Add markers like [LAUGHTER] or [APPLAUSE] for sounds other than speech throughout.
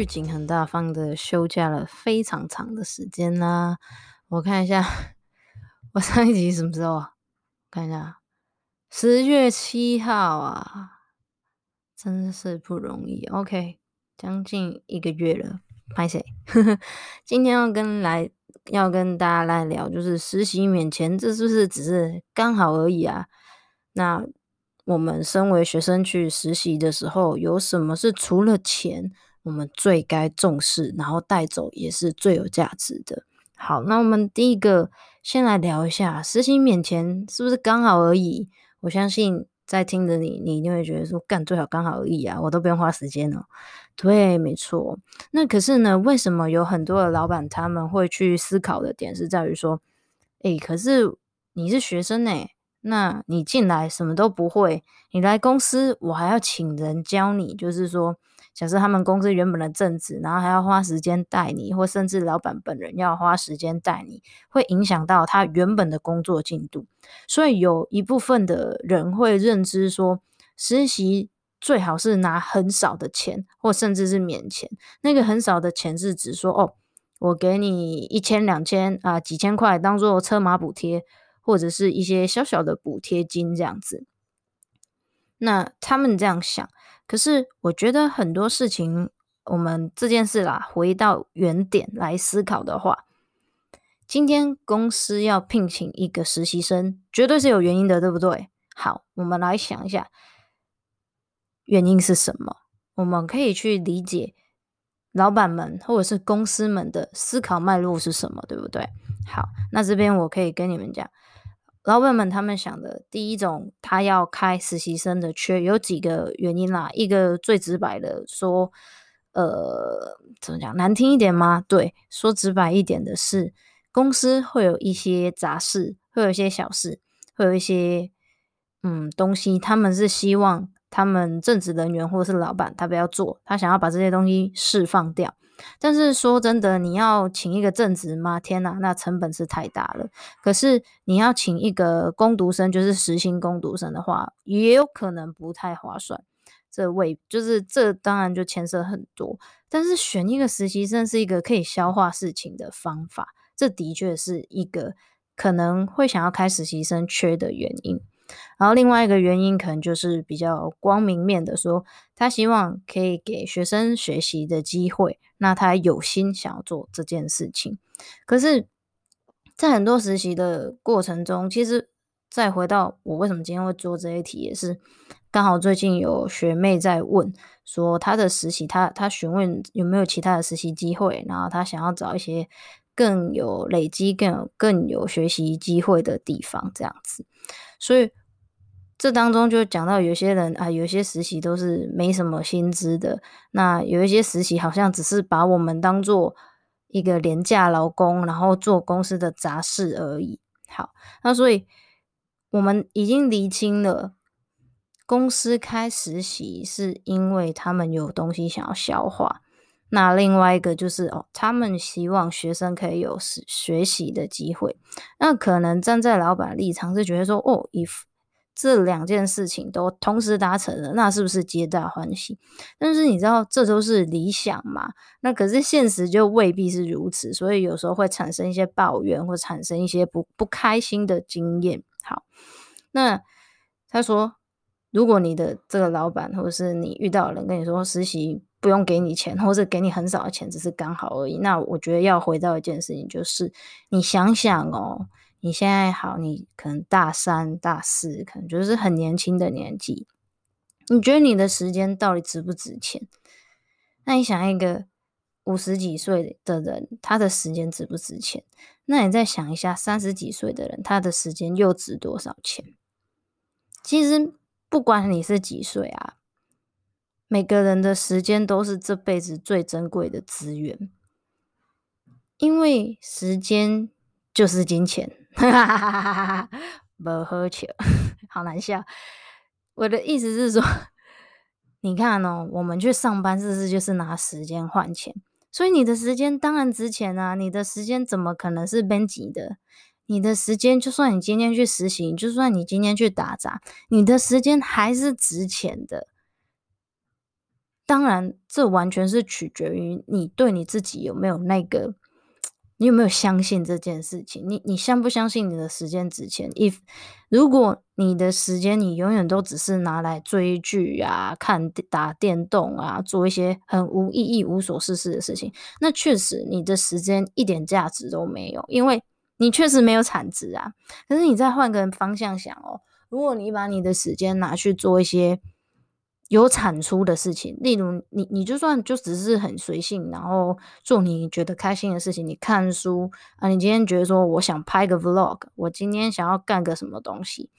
有无预警、很大方的休假了非常长的时间啦。我看一下，我上一集什么时候？看一下，十月七号啊，真是不容易。OK，将近一个月了，拍谢。[LAUGHS] 今天要跟来。要跟大家来聊，就是实习免钱，这是不是只是刚好而已啊？那我们身为学生去实习的时候，有什么是除了钱，我们最该重视，然后带走也是最有价值的？好，那我们第一个先来聊一下，实习免钱是不是刚好而已？我相信。在听着你，你一定会觉得说，干最好刚好而已啊，我都不用花时间了。对，没错。那可是呢，为什么有很多的老板他们会去思考的点是在于说，诶，可是你是学生诶，那你进来什么都不会，你来公司我还要请人教你，就是说。假设他们公司原本的正职，然后还要花时间带你，或甚至老板本人要花时间带你，会影响到他原本的工作进度。所以有一部分的人会认知说，实习最好是拿很少的钱，或甚至是免钱。那个很少的钱是指说，哦，我给你一千、两千啊，几千块当做车马补贴，或者是一些小小的补贴金这样子。那他们这样想。可是，我觉得很多事情，我们这件事啦，回到原点来思考的话，今天公司要聘请一个实习生，绝对是有原因的，对不对？好，我们来想一下，原因是什么？我们可以去理解老板们或者是公司们的思考脉络是什么，对不对？好，那这边我可以跟你们讲。老板们他们想的第一种，他要开实习生的缺有几个原因啦。一个最直白的说，呃，怎么讲？难听一点吗？对，说直白一点的是，公司会有一些杂事，会有一些小事，会有一些嗯东西，他们是希望他们正职人员或者是老板他不要做，他想要把这些东西释放掉。但是说真的，你要请一个正职吗？天哪，那成本是太大了。可是你要请一个工读生，就是实薪工读生的话，也有可能不太划算。这位就是这，当然就牵涉很多。但是选一个实习生是一个可以消化事情的方法，这的确是一个可能会想要开实习生缺的原因。然后另外一个原因可能就是比较光明面的说，他希望可以给学生学习的机会，那他有心想要做这件事情。可是，在很多实习的过程中，其实再回到我为什么今天会做这一题，也是刚好最近有学妹在问说，她的实习，她她询问有没有其他的实习机会，然后她想要找一些更有累积、更有更有学习机会的地方，这样子，所以。这当中就讲到有些人啊，有些实习都是没什么薪资的。那有一些实习好像只是把我们当做一个廉价劳工，然后做公司的杂事而已。好，那所以我们已经厘清了，公司开实习是因为他们有东西想要消化。那另外一个就是哦，他们希望学生可以有学习的机会。那可能站在老板立场是觉得说，哦，if 这两件事情都同时达成了，那是不是皆大欢喜？但是你知道，这都是理想嘛？那可是现实就未必是如此，所以有时候会产生一些抱怨，或产生一些不不开心的经验。好，那他说如果你的这个老板或者是你遇到人跟你说实习不用给你钱，或者给你很少的钱，只是刚好而已，那我觉得要回到一件事情，就是你想想哦，你现在好，你可能大三、大四，可能就是很年轻的年纪，你觉得你的时间到底值不值钱？那你想一个五十几岁的人，他的时间值不值钱？那你再想一下三十几岁的人，他的时间又值多少钱？其实不管你是几岁啊，每个人的时间都是这辈子最珍贵的资源，因为时间就是金钱。哈哈哈哈哈哈，不喝酒，[LAUGHS] 好难笑。我的意思是说，你看哦，我们去上班，是不是就是拿时间换钱？所以你的时间当然值钱啊！你的时间怎么可能是编辑的？你的时间，就算你今天去实习，就算你今天去打杂，你的时间还是值钱的。当然，这完全是取决于你对你自己有没有那个。你有没有相信这件事情？你你相不相信你的时间值钱？If 如果你的时间你永远都只是拿来追剧啊、看打电动啊、做一些很无意义、无所事事的事情，那确实你的时间一点价值都没有，因为你确实没有产值啊。可是你再换个方向想哦，如果你把你的时间拿去做一些。有产出的事情，例如你，你就算就只是很随性，然后做你觉得开心的事情，你看书啊，你今天觉得说我想拍个 vlog，我今天想要干个什么东西，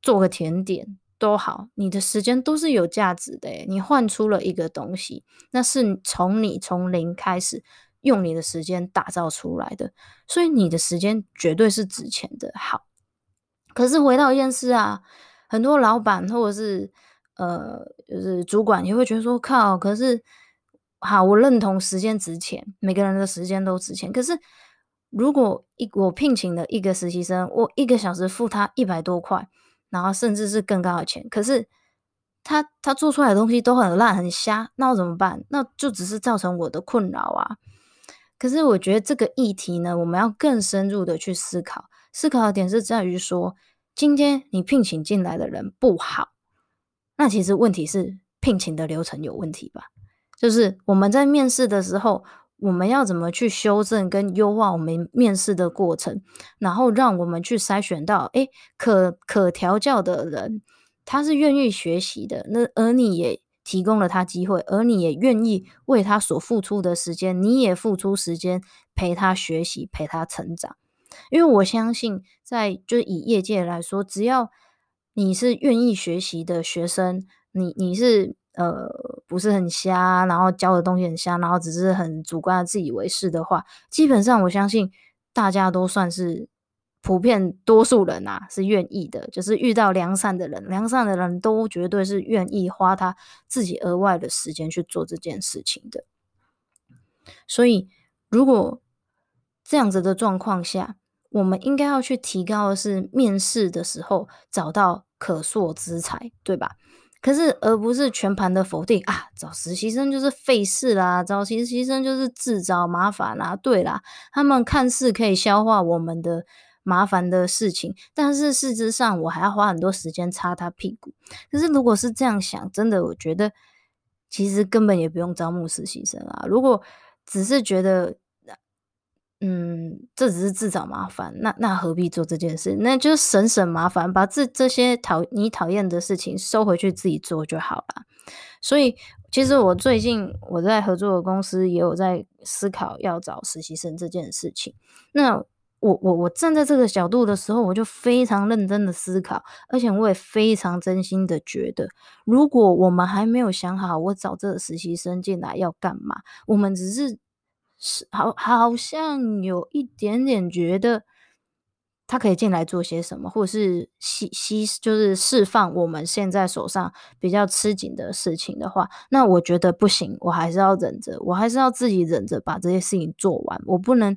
做个甜点都好，你的时间都是有价值的，你换出了一个东西，那是从你从零开始用你的时间打造出来的，所以你的时间绝对是值钱的。好，可是回到一件事啊，很多老板或者是。呃，就是主管也会觉得说靠，可是好，我认同时间值钱，每个人的时间都值钱。可是如果一我聘请了一个实习生，我一个小时付他一百多块，然后甚至是更高的钱，可是他他做出来的东西都很烂很瞎，那我怎么办？那就只是造成我的困扰啊。可是我觉得这个议题呢，我们要更深入的去思考，思考的点是在于说，今天你聘请进来的人不好。那其实问题是聘请的流程有问题吧？就是我们在面试的时候，我们要怎么去修正跟优化我们面试的过程，然后让我们去筛选到，诶，可可调教的人，他是愿意学习的，那而你也提供了他机会，而你也愿意为他所付出的时间，你也付出时间陪他学习，陪他成长。因为我相信，在就以业界来说，只要你是愿意学习的学生，你你是呃不是很瞎，然后教的东西很瞎，然后只是很主观的自以为是的话，基本上我相信大家都算是普遍多数人啊，是愿意的，就是遇到良善的人，良善的人都绝对是愿意花他自己额外的时间去做这件事情的。所以如果这样子的状况下，我们应该要去提高的是面试的时候找到。可塑之才，对吧？可是而不是全盘的否定啊！找实习生就是费事啦，找实习生就是自找麻烦啦。对啦，他们看似可以消化我们的麻烦的事情，但是事实上我还要花很多时间擦他屁股。可是如果是这样想，真的，我觉得其实根本也不用招募实习生啊。如果只是觉得。嗯，这只是自找麻烦，那那何必做这件事？那就省省麻烦，把这这些讨你讨厌的事情收回去自己做就好了。所以，其实我最近我在合作的公司也有在思考要找实习生这件事情。那我我我站在这个角度的时候，我就非常认真的思考，而且我也非常真心的觉得，如果我们还没有想好我找这个实习生进来要干嘛，我们只是。是好，好像有一点点觉得他可以进来做些什么，或者是吸吸，就是释放我们现在手上比较吃紧的事情的话，那我觉得不行，我还是要忍着，我还是要自己忍着把这些事情做完，我不能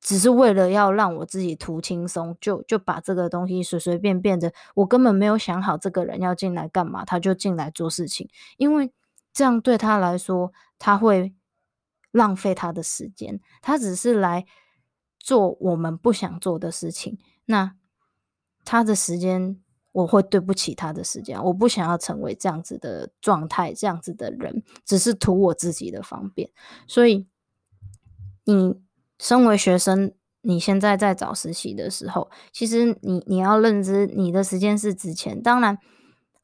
只是为了要让我自己图轻松，就就把这个东西随随便便的，我根本没有想好这个人要进来干嘛，他就进来做事情，因为这样对他来说，他会。浪费他的时间，他只是来做我们不想做的事情。那他的时间，我会对不起他的时间，我不想要成为这样子的状态，这样子的人，只是图我自己的方便。所以，你身为学生，你现在在找实习的时候，其实你你要认知你的时间是值钱。当然，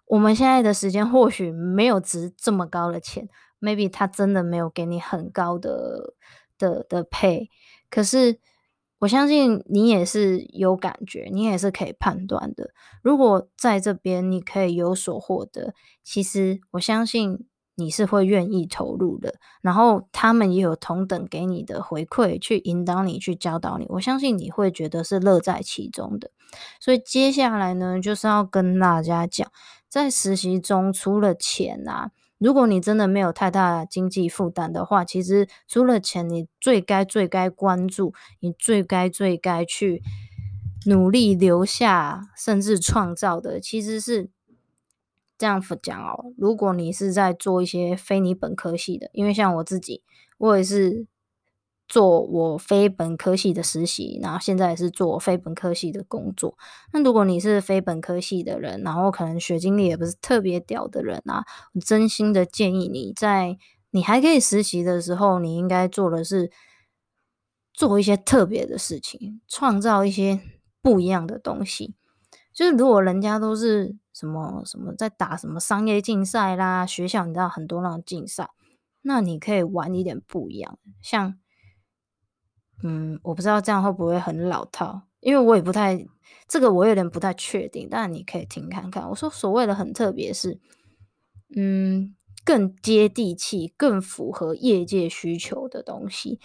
我们现在的时间或许没有值这么高的钱，maybe 他真的没有给你很高的的的 pay，可是。我相信你也是有感觉，你也是可以判断的。如果在这边你可以有所获得，其实我相信你是会愿意投入的。然后他们也有同等给你的回馈，去引导你，去教导你。我相信你会觉得是乐在其中的。所以接下来呢，就是要跟大家讲，在实习中除了钱啊。如果你真的没有太大经济负担的话，其实除了钱，你最该最该关注，你最该最该去努力留下，甚至创造的，其实是这样讲哦。如果你是在做一些非你本科系的，因为像我自己，我也是。做我非本科系的实习，然后现在也是做非本科系的工作。那如果你是非本科系的人，然后可能学经历也不是特别屌的人啊，我真心的建议你在你还可以实习的时候，你应该做的是做一些特别的事情，创造一些不一样的东西。就是如果人家都是什么什么在打什么商业竞赛啦，学校你知道很多那种竞赛，那你可以玩一点不一样，像。嗯，我不知道这样会不会很老套，因为我也不太，这个我有点不太确定，但你可以听看看。我说所谓的很特别是，嗯，更接地气、更符合业界需求的东西。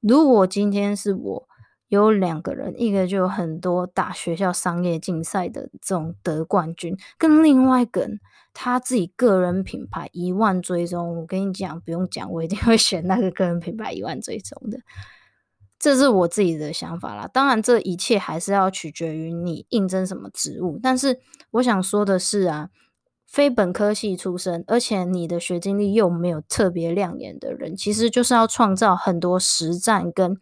如果今天是我有两个人，一个就有很多打学校商业竞赛的这种得冠军，跟另外一个人他自己个人品牌一万追踪，我跟你讲，不用讲，我一定会选那个个人品牌一万追踪的。这是我自己的想法啦，当然这一切还是要取决于你应征什么职务。但是我想说的是啊，非本科系出身，而且你的学经历又没有特别亮眼的人，其实就是要创造很多实战跟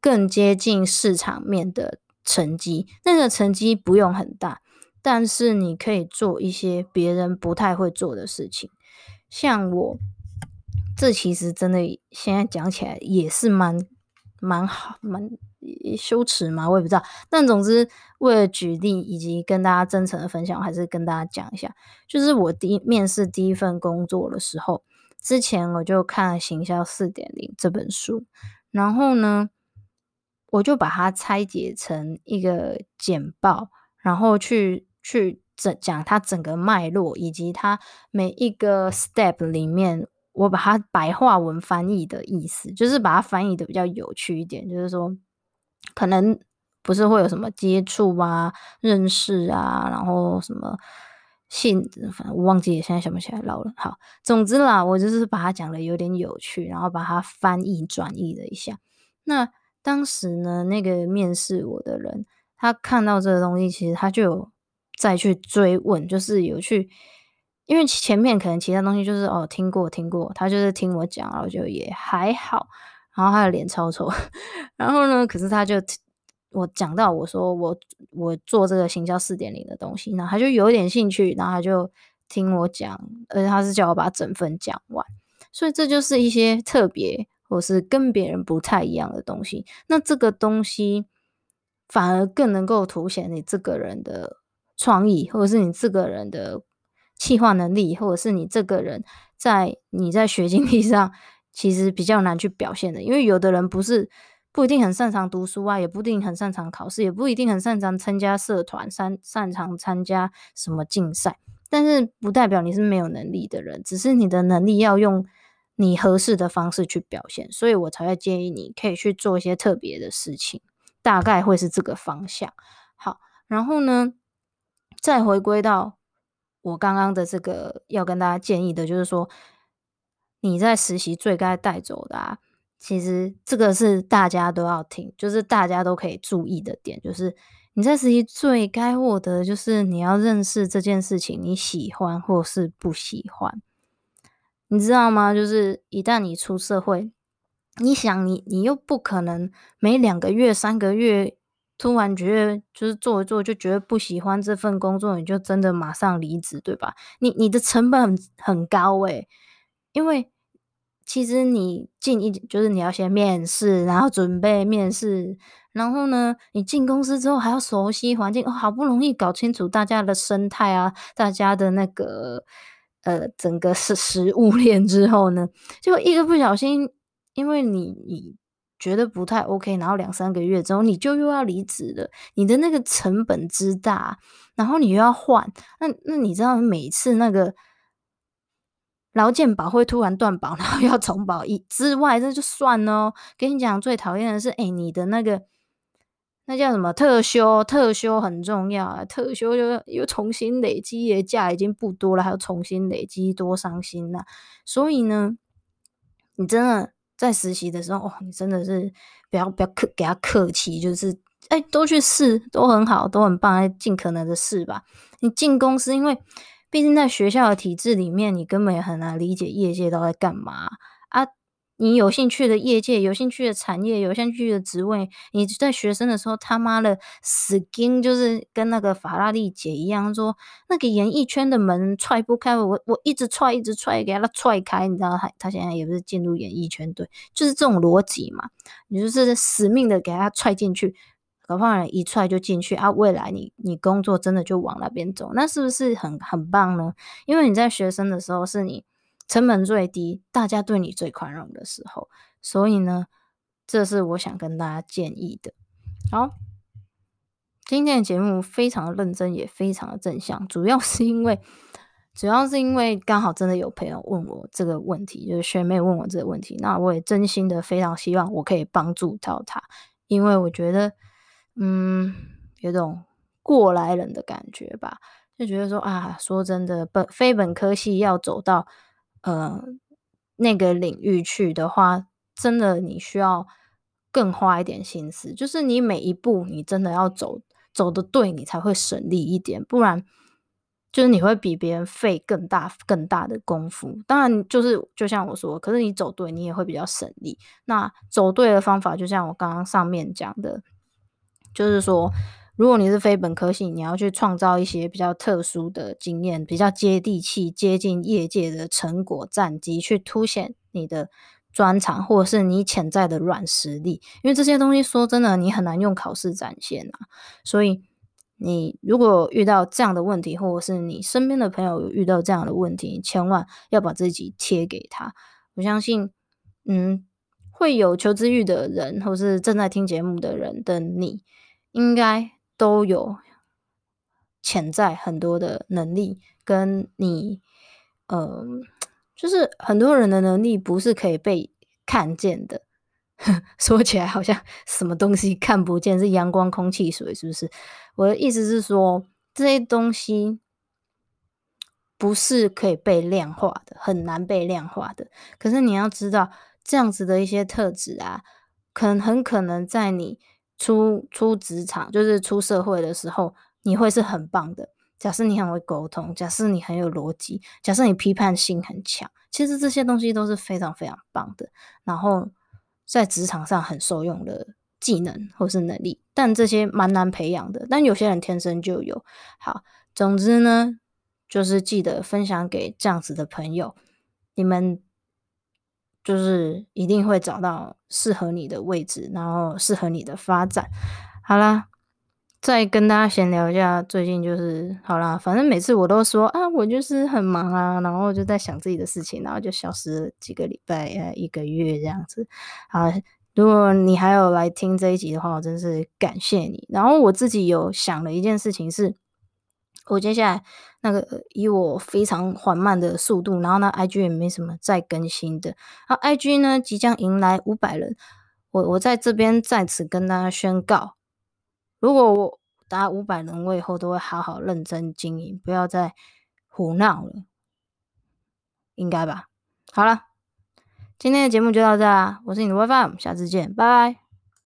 更接近市场面的成绩。那个成绩不用很大，但是你可以做一些别人不太会做的事情。像我，这其实真的现在讲起来也是蛮。蛮好，蛮羞耻嘛，我也不知道。但总之，为了举例以及跟大家真诚的分享，我还是跟大家讲一下。就是我第一面试第一份工作的时候，之前我就看了《行销四点零》这本书，然后呢，我就把它拆解成一个简报，然后去去整讲它整个脉络，以及它每一个 step 里面。我把它白话文翻译的意思，就是把它翻译的比较有趣一点，就是说，可能不是会有什么接触啊、认识啊，然后什么性，反正我忘记了，现在想不起来，老了。好，总之啦，我就是把它讲的有点有趣，然后把它翻译转译了一下。那当时呢，那个面试我的人，他看到这个东西，其实他就有再去追问，就是有去。因为前面可能其他东西就是哦听过听过，他就是听我讲，然后就也还好，然后他的脸超丑，[LAUGHS] 然后呢，可是他就我讲到我说我我做这个行销四点零的东西，然后他就有点兴趣，然后他就听我讲，而且他是叫我把整份讲完，所以这就是一些特别或是跟别人不太一样的东西，那这个东西反而更能够凸显你这个人的创意，或者是你这个人的。企划能力，或者是你这个人在你在学经历上，其实比较难去表现的，因为有的人不是不一定很擅长读书啊，也不一定很擅长考试，也不一定很擅长参加社团，擅擅长参加什么竞赛，但是不代表你是没有能力的人，只是你的能力要用你合适的方式去表现，所以我才会建议你可以去做一些特别的事情，大概会是这个方向。好，然后呢，再回归到。我刚刚的这个要跟大家建议的，就是说你在实习最该带走的啊，其实这个是大家都要听，就是大家都可以注意的点，就是你在实习最该获得，就是你要认识这件事情，你喜欢或是不喜欢，你知道吗？就是一旦你出社会，你想你你又不可能每两个月、三个月突然觉得就是做一做就觉得不喜欢这份工作，你就真的马上离职，对吧？你你的成本很很高诶，因为其实你进一就是你要先面试，然后准备面试，然后呢，你进公司之后还要熟悉环境，好不容易搞清楚大家的生态啊，大家的那个呃整个食食物链之后呢，就一个不小心，因为你你。觉得不太 OK，然后两三个月之后你就又要离职了，你的那个成本之大，然后你又要换，那那你知道每次那个劳健保会突然断保，[LAUGHS] 然后要重保一之外，那就算了。跟你讲最讨厌的是，哎，你的那个那叫什么特休？特休很重要啊，特休又又重新累积，的假已经不多了，还要重新累积，多伤心呐！所以呢，你真的。在实习的时候，哦，你真的是不要不要客给他客气，就是哎，都去试，都很好，都很棒，尽可能的试吧。你进公司，因为毕竟在学校的体制里面，你根本也很难理解业界都在干嘛啊。你有兴趣的业界，有兴趣的产业，有兴趣的职位，你在学生的时候他妈的死盯，就是跟那个法拉利姐一样，说那个演艺圈的门踹不开，我我一直踹，一直踹，给他踹开，你知道他他现在也不是进入演艺圈，对，就是这种逻辑嘛，你就是死命的给他踹进去，搞不好一踹就进去啊，未来你你工作真的就往那边走，那是不是很很棒呢？因为你在学生的时候是你。成本最低，大家对你最宽容的时候，所以呢，这是我想跟大家建议的。好，今天的节目非常的认真，也非常的正向，主要是因为，主要是因为刚好真的有朋友问我这个问题，就是学妹问我这个问题，那我也真心的非常希望我可以帮助到她，因为我觉得，嗯，有种过来人的感觉吧，就觉得说啊，说真的，本非本科系要走到。呃，那个领域去的话，真的你需要更花一点心思。就是你每一步，你真的要走走得对，你才会省力一点。不然，就是你会比别人费更大更大的功夫。当然，就是就像我说，可是你走对，你也会比较省力。那走对的方法，就像我刚刚上面讲的，就是说。如果你是非本科系，你要去创造一些比较特殊的经验，比较接地气、接近业界的成果战绩，去凸显你的专长或者是你潜在的软实力。因为这些东西说真的，你很难用考试展现啊。所以你如果遇到这样的问题，或者是你身边的朋友遇到这样的问题，千万要把自己贴给他。我相信，嗯，会有求知欲的人，或是正在听节目的人的你，应该。都有潜在很多的能力，跟你，嗯、呃，就是很多人的能力不是可以被看见的。[LAUGHS] 说起来好像 [LAUGHS] 什么东西看不见，是阳光、空气、水，是不是？我的意思是说，这些东西不是可以被量化的，很难被量化的。可是你要知道，这样子的一些特质啊，可能很可能在你。出出职场就是出社会的时候，你会是很棒的。假设你很会沟通，假设你很有逻辑，假设你批判性很强，其实这些东西都是非常非常棒的。然后在职场上很受用的技能或是能力，但这些蛮难培养的。但有些人天生就有。好，总之呢，就是记得分享给这样子的朋友，你们。就是一定会找到适合你的位置，然后适合你的发展。好啦，再跟大家闲聊一下，最近就是好啦，反正每次我都说啊，我就是很忙啊，然后就在想自己的事情，然后就消失了几个礼拜、呃，一个月这样子。好，如果你还有来听这一集的话，我真是感谢你。然后我自己有想了一件事情是。我接下来那个以我非常缓慢的速度，然后呢，IG 也没什么再更新的。好，IG 呢即将迎来五百人，我我在这边在此跟大家宣告，如果我达五百人，我以后都会好好认真经营，不要再胡闹了，应该吧？好了，今天的节目就到这啦，我是你的 WiFi，我们下次见，拜拜。